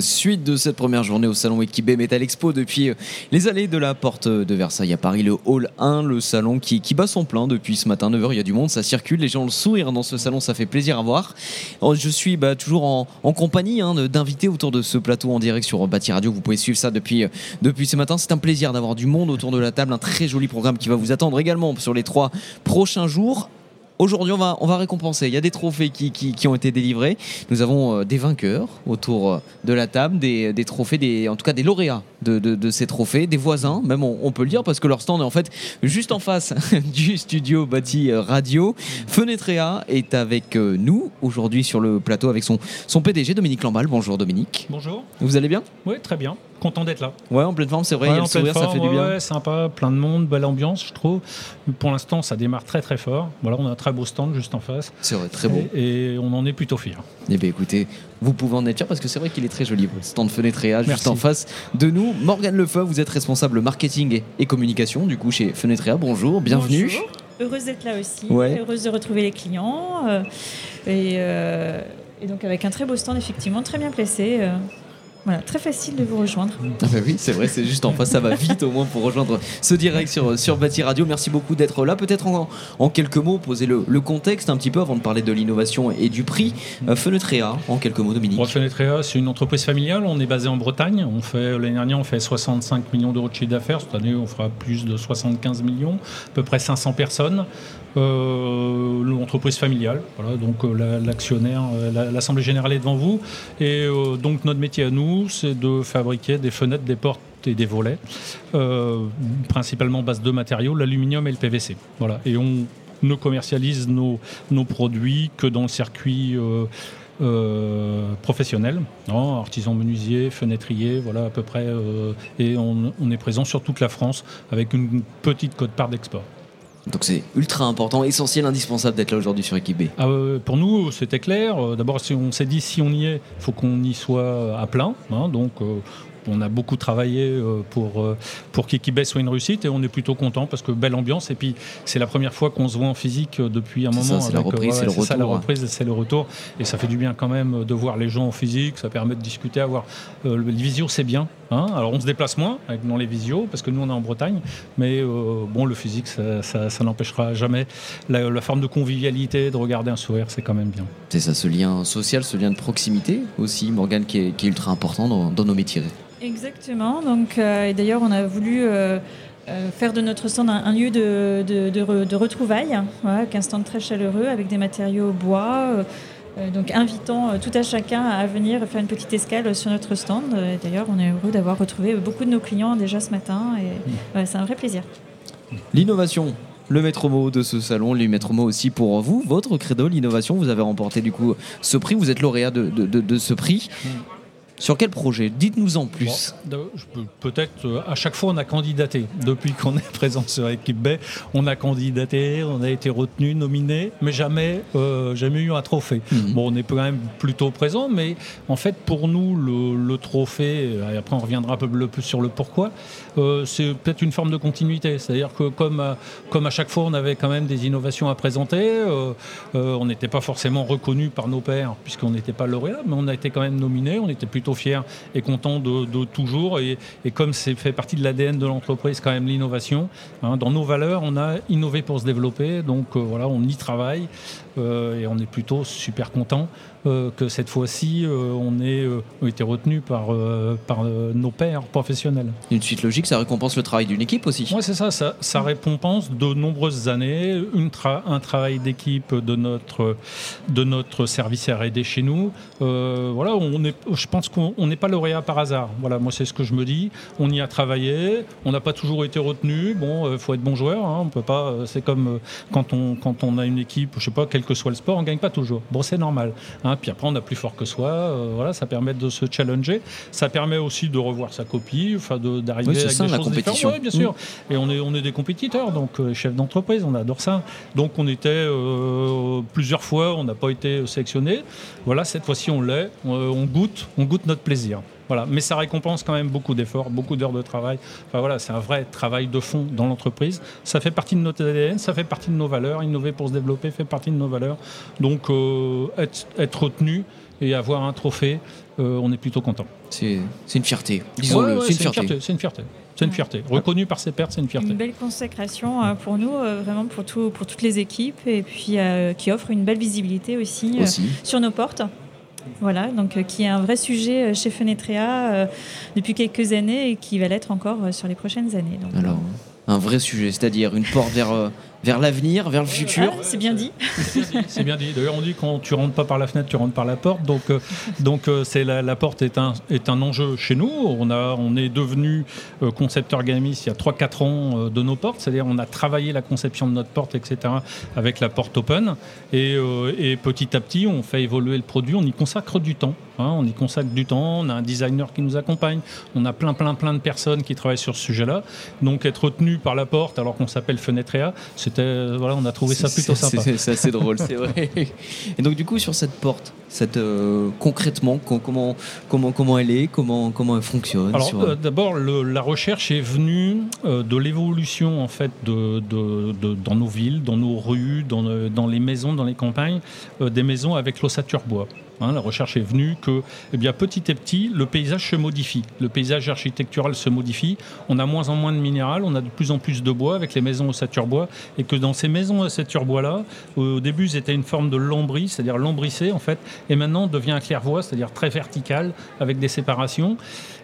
Suite de cette première journée au salon Equibé Metal Expo depuis euh, les allées de la porte de Versailles à Paris, le hall 1, le salon qui, bat son plein depuis ce matin 9h, il y a du monde, ça circule, les gens le sourire dans ce salon, ça fait plaisir à voir. Oh, je suis bah, toujours en, en compagnie hein, d'invités autour de ce plateau en direct sur Bâti Radio, vous pouvez suivre ça depuis, euh, depuis ce matin, c'est un plaisir d'avoir du monde autour de la table, un très joli programme qui va vous attendre également sur les trois prochains jours. Aujourd'hui, on va, récompenser. Il y a des trophées qui ont été délivrés. Nous avons euh, des vainqueurs autour euh, de la table, des, des trophées, des, en tout cas des lauréats de, de, de ces trophées, des voisins, même on, on, peut le dire, parce que leur stand est en fait juste en face du studio bâti euh, radio. Fenetrea est avec nous aujourd'hui sur le plateau avec son, son PDG, Dominique Lamballe. Bonjour Dominique. Bonjour. Vous allez bien? Oui, très bien content d'être là. Ouais, en pleine forme, c'est vrai, ouais, il y a le sourire, forme, ça fait du bien. Ouais, sympa, plein de monde, belle ambiance, je trouve. Pour l'instant, ça démarre très très fort. Voilà, on a un très beau stand juste en face. C'est vrai, très beau. Et, et, on en est plutôt fiers. Eh bien, écoutez, vous pouvez en être fiers parce que c'est vrai qu'il est très joli, le stand Fenetrea, juste en face de nous. Morgane Lefeu, vous êtes responsable marketing et, et communication, du coup, chez Fenetrea. Bonjour, bienvenue. Bonjour. Heureuse d'être là aussi, Ouais. heureuse de retrouver les clients. euh, et, euh, et donc avec un très beau stand, effectivement, très bien placé. euh, voilà, très facile de vous rejoindre. Ah bah oui, c'est vrai, c'est juste en face, ça va vite au moins pour rejoindre ce direct sur, sur Bâti Radio. Merci beaucoup d'être là. Peut-être en, en, quelques mots, poser le, le, contexte un petit peu avant de parler de l'innovation et du prix. Euh, Fenetrea, en quelques mots, Dominique. Bon, Fenetrea, c'est une entreprise familiale. On est basé en Bretagne. On fait l'année dernière, on fait 65 millions d'euros de chiffre d'affaires. Cette année, on fera plus de 75 millions, à peu près 500 personnes. Euh, l'entreprise familiale, voilà, donc euh, l'actionnaire, la, l'assemblée générale est devant vous, et euh, donc notre métier à nous, c'est de fabriquer des fenêtres, des portes et des volets, euh, principalement base de matériaux, l'aluminium et le PVC. Voilà, et on ne commercialise nos, nos produits que dans le circuit. Euh, professionnels, non, artisans menuisiers, fenêtriers, voilà à peu près, euh, et on, on, est présent sur toute la France avec une petite cote-part d'export. Donc c'est ultra important, essentiel, indispensable d'être là aujourd'hui sur Équipe B. Ah, euh, pour nous, c'était clair. D'abord, si on s'est dit si on y est, il faut qu'on y soit à plein. Hein, donc, euh, on a beaucoup travaillé euh, pour, pour qu'Equibet soit une réussite et on est plutôt content parce que belle ambiance. Et puis, c'est la première fois qu'on se voit en physique depuis un moment. C'est la reprise, c'est le retour. Ça, la reprise, c'est le retour. Et ça fait du bien quand même de voir les gens en physique. Ça permet de discuter, avoir. Euh, le visio, c'est bien. Hein Alors, on se déplace moins avec, dans les visios parce que nous, on est en Bretagne. Mais euh, bon, le physique, ça, ça, ça n'empêchera jamais la, la, forme de convivialité, de regarder un sourire, c'est quand même bien. C'est ça, ce lien social, ce lien de proximité aussi, Morgane, qui est, qui est ultra important dans, dans nos métiers. Exactement. Donc, euh, et d'ailleurs, on a voulu euh, euh, faire de notre stand un, un lieu de, de, de, de retrouvailles, voilà, avec un stand très chaleureux, avec des matériaux bois. donc, invitant tout à chacun à venir faire une petite escale sur notre stand. D'ailleurs, on est heureux d'avoir retrouvé beaucoup de nos clients déjà ce matin. Et mmh. c'est un vrai plaisir. L'innovation, le maître mot de ce salon, le maître mot aussi pour vous, votre credo, l'innovation. Vous avez remporté du coup ce prix, vous êtes lauréat de, de, de, de ce prix. Sur quel projet Dites-nous en plus. Bon, Peut-être euh, à chaque fois on a candidaté. Depuis qu'on est présent sur Équipe B, on a candidaté, on a été retenu, nominé, mais jamais, euh, jamais eu un trophée. Mhm. Bon, on est quand même plutôt présent, mais en fait pour nous le, le trophée, et après on reviendra un peu plus sur le pourquoi, euh, c'est peut-être une forme de continuité. C'est-à-dire que comme à, comme à chaque fois on avait quand même des innovations à présenter, euh, on n'était pas forcément reconnu par nos pairs puisqu'on n'était pas lauréat, mais on a été quand même nominé, on était plutôt fiers et contents de, de toujours. Et, et comme c'est fait partie de l'ADN de l'entreprise, quand même l'innovation. Hein, dans nos valeurs, on a innové pour se développer. Donc euh, voilà, on y travaille euh, et on est plutôt super content euh, que cette fois-ci, on ait été retenu par, par nos pairs professionnels. Une suite logique, ça récompense le travail d'une équipe aussi. Oui, c'est ça, ça, ça, récompense de nombreuses années, une tra un travail d'équipe de notre, de notre service R&D chez nous. voilà, on est, je pense qu'on n'est pas lauréat par hasard. Voilà, moi c'est ce que je me dis. On y a travaillé, on n'a pas toujours été retenu. Bon, il faut être bon joueur. Hein, on peut pas. C'est comme quand on, quand on a une équipe, je sais pas, quel que soit le sport, on gagne pas toujours. Bon, c'est normal. Hein, puis après, on a plus fort que soi. Euh, voilà, ça permet de se challenger. Ça permet aussi de revoir sa copie, enfin d'arriver oui, ça, des la choses compétition. Oui, bien sûr. Mmh. Et on est, on est des compétiteurs, donc euh, chefs d'entreprise, on adore ça. Donc on était euh, plusieurs fois, on n'a pas été sélectionné. Voilà, cette fois-ci on l'est. On, goûte, on goûte notre plaisir. Voilà. Mais ça récompense quand même beaucoup d'efforts, beaucoup d'heures de travail. Enfin, voilà, c'est un vrai travail de fond dans l'entreprise. Ça fait partie de notre ADN, ça fait partie de nos valeurs. Innover pour se développer fait partie de nos valeurs. Donc, euh, être, être retenu et avoir un trophée, euh, on est plutôt content. C'est une fierté, disons-le, c'est une, fierté. C'est une fierté. C'est une fierté. Reconnu par ses pertes, c'est une fierté. Une belle consécration euh, pour nous, vraiment pour, tout, pour toutes les équipes, et puis qui offre une belle visibilité aussi, sur nos portes. Voilà, donc qui est un vrai sujet chez Fenetrea depuis quelques années et qui va l'être encore sur les prochaines années. Alors, un vrai sujet, c'est-à-dire une porte vers vers l'avenir, vers le futur. Ah, c'est bien dit. C'est bien dit. D'ailleurs, on dit quand tu rentres pas par la fenêtre, tu rentres par la porte. Donc, euh, donc euh, c'est la, porte est un, est un enjeu chez nous. On, a, on est devenu euh, concepteur gamis il y a 3-4 ans de nos portes. C'est-à-dire on a travaillé la conception de notre porte, etc. avec la porte open. Et, et, petit à petit, on fait évoluer le produit. On y consacre du temps. Hein. on y consacre du temps. On a un designer qui nous accompagne. On a plein, plein, plein de personnes qui travaillent sur ce sujet-là. Donc être retenu par la porte alors qu'on s'appelle Fenetrea, c'est voilà, on a trouvé ça plutôt sympa. C'est assez drôle, c'est vrai. Et donc du coup sur cette porte, cette, euh, concrètement comment, comment, comment elle est, comment, comment elle fonctionne Alors euh, d'abord la recherche est venue euh, de l'évolution en fait de, de, dans nos villes, dans nos rues, dans, dans les maisons, dans les campagnes, des maisons avec l'ossature bois. Hein, la recherche est venue que eh petit à petit, le paysage se modifie. Le paysage architectural se modifie. On a moins en moins de minéral, on a de plus en plus de bois avec les maisons ossature bois. Et que dans ces maisons ossature bois-là, au début, c'était une forme de lambris, c'est-à-dire lambrissé en fait. Et maintenant, devient un clairvoie, c'est-à-dire très vertical avec des séparations.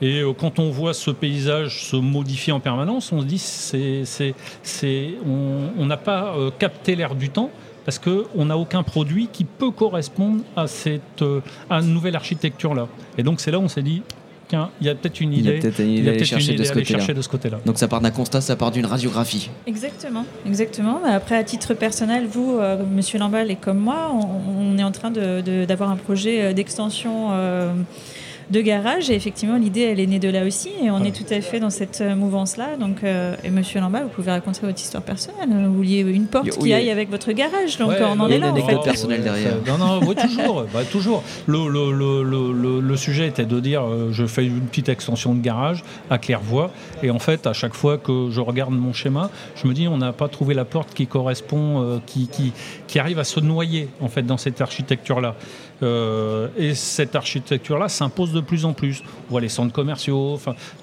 Et euh, quand on voit ce paysage se modifier en permanence, on se dit c'est, c'est, on n'a pas euh, capté l'air du temps parce qu'on n'a aucun produit qui peut correspondre à cette euh, à une nouvelle architecture-là. Et donc c'est là où on s'est dit, il y a peut-être une idée, il y a peut-être chercher, de, ce côté-là. Donc ça part d'un constat, ça part d'une radiographie. Exactement, exactement. Après, à titre personnel, vous, euh, Monsieur Lambal et comme moi, on, est en train d'avoir un projet euh, d'extension de garage. Et effectivement, l'idée, elle est née de là aussi. Et on est tout à fait dans cette euh, mouvance-là. Donc, euh, et monsieur Lamba, vous pouvez raconter votre histoire personnelle. Vous vouliez une porte qui aille avec votre garage. Donc, on en est là. Une anecdote personnelle derrière. Non, non, oui, toujours. bah, toujours. Le, le, le, le, sujet était de dire euh, je fais une petite extension de garage à Clairvoie. Et en fait, à chaque fois que je regarde mon schéma, je me dis on n'a pas trouvé la porte qui correspond, qui, qui, qui arrive à se noyer en fait dans cette architecture-là. Euh, et cette architecture-là s'impose de plus en plus. On voit les centres commerciaux,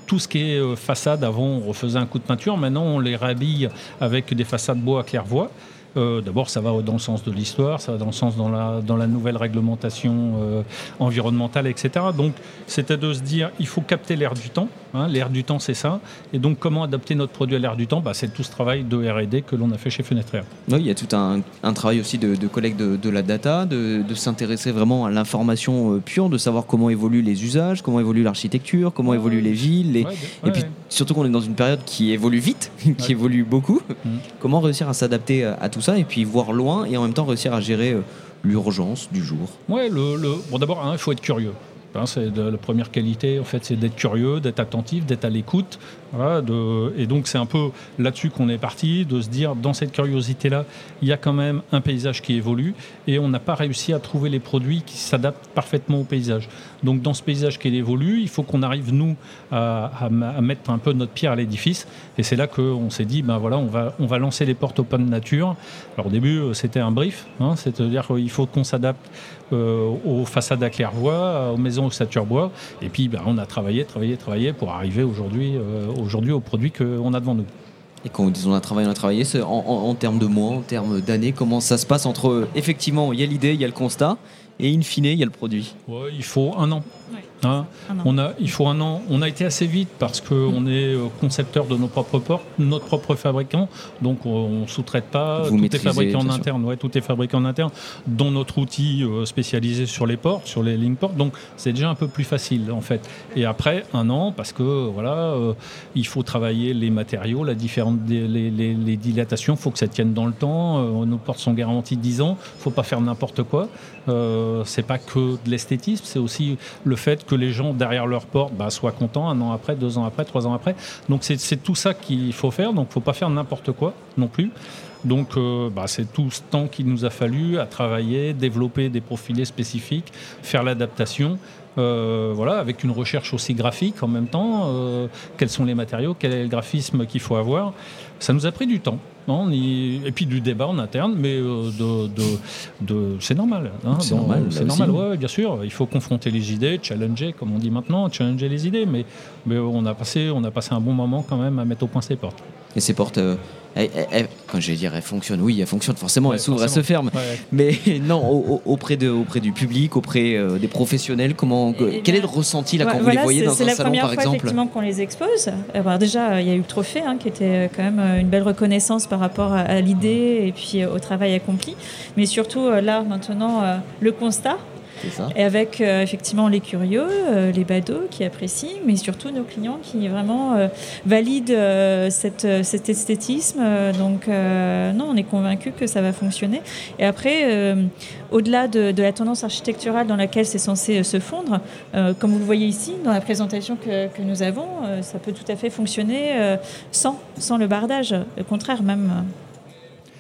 tout ce qui est euh, façade. Avant, on refaisait un coup de peinture. Maintenant, on les rhabille avec des façades bois à claire-voie. Euh, d'abord, ça va dans le sens de l'histoire, ça va dans le sens dans la, dans la nouvelle réglementation environnementale, etc. Donc, c'était de se dire, il faut capter l'air du temps. Hein, l'air du temps, c'est ça. Et donc, comment adapter notre produit à l'air du temps bah, C'est tout ce travail de RD que l'on a fait chez Fenêtre Oui, il y a tout un, travail aussi de, de collecte de, la data, de, s'intéresser vraiment à l'information euh, pure, de savoir comment évoluent les usages, comment évolue l'architecture, comment évoluent les villes. et puis, surtout qu'on est dans une période qui évolue vite, qui évolue beaucoup. Mmh. Comment réussir à s'adapter à, tout ça et puis voir loin et en même temps réussir à gérer euh, l'urgence du jour? Ouais, le, bon, d'abord, il faut être curieux. Hein, c'est la première qualité, en fait, c'est d'être curieux, d'être attentif, d'être à l'écoute. et donc c'est un peu là-dessus qu'on est parti, de se dire dans cette curiosité-là, il y a quand même un paysage qui évolue et on n'a pas réussi à trouver les produits qui s'adaptent parfaitement au paysage. Donc dans ce paysage qui évolue, il faut qu'on arrive nous à, mettre un peu notre pierre à l'édifice. Et c'est là qu'on s'est dit, ben voilà, on va, on va lancer les portes open nature. Alors au début, euh, c'était un brief, hein, c'est-à-dire qu'il faut qu'on s'adapte euh, aux façades à claire-voie, aux maisons ossature bois. Et puis, ben, on a travaillé, travaillé, travaillé pour arriver aujourd'hui, euh, aujourd'hui au produit qu'on a devant nous. Et quand on a travaillé, on a travaillé, en termes de mois, en termes d'années, comment ça se passe entre, effectivement, il y a l'idée, il y a le constat, et in fine, il y a le produit Il faut un an. Hein on a, il faut un an. On a été assez vite parce qu'on mm. est euh, concepteur de nos propres portes, notre propre fabricant. Donc on ne sous-traite pas. tout est fabriqué en interne. Ouais, tout est fabriqué en interne, dont notre outil euh, spécialisé sur les portes, sur les link ports. Donc c'est déjà un peu plus facile en fait. Et après un an, parce que voilà, euh, il faut travailler les matériaux, la différente, les, les, les dilatations. Il faut que ça tienne dans le temps. nos portes sont garanties 10 ans. Il ne faut pas faire n'importe quoi. Euh, c'est pas que de l'esthétisme, c'est aussi le fait que les gens derrière leur porte bah, soient contents un an après, deux ans après, trois ans après. Donc c'est tout ça qu'il faut faire. Donc faut pas faire n'importe quoi non plus. Donc euh, bah, c'est tout ce temps qu'il nous a fallu à travailler, développer des profilés spécifiques, faire l'adaptation. Voilà, avec une recherche aussi graphique en même temps. quels sont les matériaux, quel est le graphisme qu'il faut avoir. Ça nous a pris du temps. Non, et puis du débat en interne, mais euh, de, c'est normal. Hein, c'est normal, c'est normal ouais, bien sûr. Il faut confronter les idées, challenger, comme on dit maintenant, challenger les idées. Mais, mais on, a passé, on a passé un bon moment quand même à mettre au point ces portes. Et ces portes, euh, quand je vais dire elles fonctionnent, oui, elles fonctionnent forcément, elles s'ouvrent, elles se ferment. Mais non, auprès, de, auprès du public, auprès euh, des professionnels, comment, quel est le ressenti là, quand vous les voyez dans un salon par exemple C'est la première fois qu'on les expose. Alors, déjà, il y a eu le trophée hein, qui était quand même une belle reconnaissance par rapport à, l'idée et puis au travail accompli. Mais surtout, euh, là, maintenant, euh, le constat. Et avec euh, effectivement les curieux, les badauds qui apprécient, mais surtout nos clients qui vraiment valident cette, cet esthétisme. donc non, on est convaincu que ça va fonctionner. Et après, au-delà de, de, la tendance architecturale dans laquelle c'est censé se fondre, comme vous le voyez ici dans la présentation que, que nous avons, ça peut tout à fait fonctionner sans, sans le bardage. Au contraire, même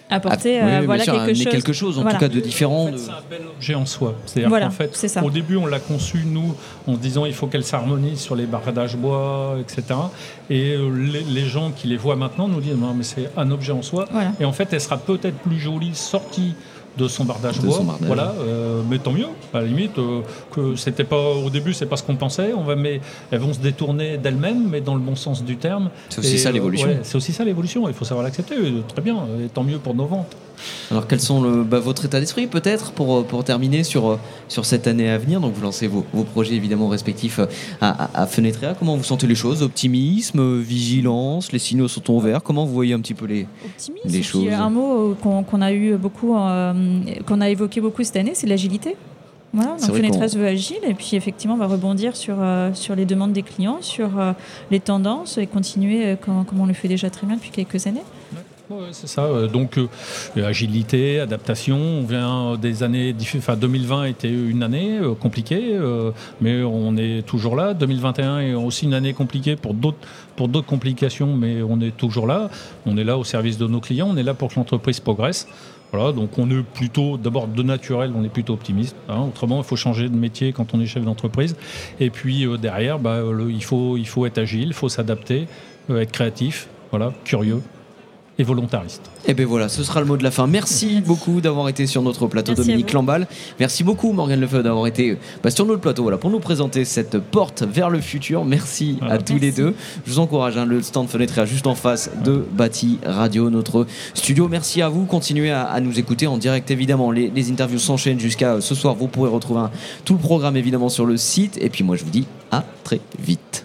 apporter ah, euh, voilà, quelque, chose. quelque, chose. en tout cas de différent. C'est un bel objet en soi. C'est-à-dire qu'en fait, au début, on l'a conçu, nous, en disant il faut qu'elle s'harmonise sur les bardages bois, etc. Et euh, les, gens qui les voient maintenant nous disent non, mais c'est un objet en soi. Et en fait, elle sera peut-être plus jolie sortie de son bardage bois. Voilà, euh, mais tant mieux. À la limite, euh, que c'était pas au début, c'est pas ce qu'on pensait. On va, mais elles vont se détourner d'elles-mêmes, mais dans le bon sens du terme. C'est aussi ça l'évolution. c'est aussi ça l'évolution. Il faut savoir l'accepter. Très bien. Et tant mieux pour nos ventes. Alors quels sont le, bah, votre état d'esprit peut-être pour, euh, pour terminer sur, euh, sur cette année à venir? Donc vous lancez vos, vos projets évidemment respectifs euh, à, à. Comment vous sentez les choses? Optimisme, vigilance, les signaux sont ouverts Comment vous voyez un petit peu les, Optimisme, les choses? Un mot qu'on a eu beaucoup, qu'on a évoqué beaucoup cette année, c'est l'agilité. Voilà, donc veut agile et puis effectivement on va rebondir sur, sur les demandes des clients, sur les tendances et continuer comme, comme, on le fait déjà très bien depuis quelques années c'est ça. Euh, donc, euh, agilité, adaptation. On vient des années. Enfin, 2020 était une année euh, compliquée, mais on est toujours là. 2021 est aussi une année compliquée pour d'autres complications, mais on est toujours là. On est là au service de nos clients. On est là pour que l'entreprise progresse. Voilà, donc on est plutôt, d'abord de naturel, on est plutôt optimiste. Hein. Autrement, il faut changer de métier quand on est chef d'entreprise. Et puis derrière, bah, il, faut, il faut être agile, il faut s'adapter, être créatif, voilà, curieux et volontariste. Et eh bien voilà, ce sera le mot de la fin. Merci, beaucoup d'avoir été sur notre plateau, Dominique Lamballe. Merci beaucoup, Morgane Lefebvre, d'avoir été bah, sur notre plateau voilà, pour nous présenter cette porte vers le futur. Merci à tous les deux. Je vous encourage, hein, le stand fenêtre est juste en face de Bâti Radio, notre studio. Merci à vous. Continuez à, nous écouter en direct, évidemment. Les, interviews s'enchaînent jusqu'à ce soir. Vous pourrez retrouver tout le programme, évidemment, sur le site. Et puis moi, je vous dis à très vite.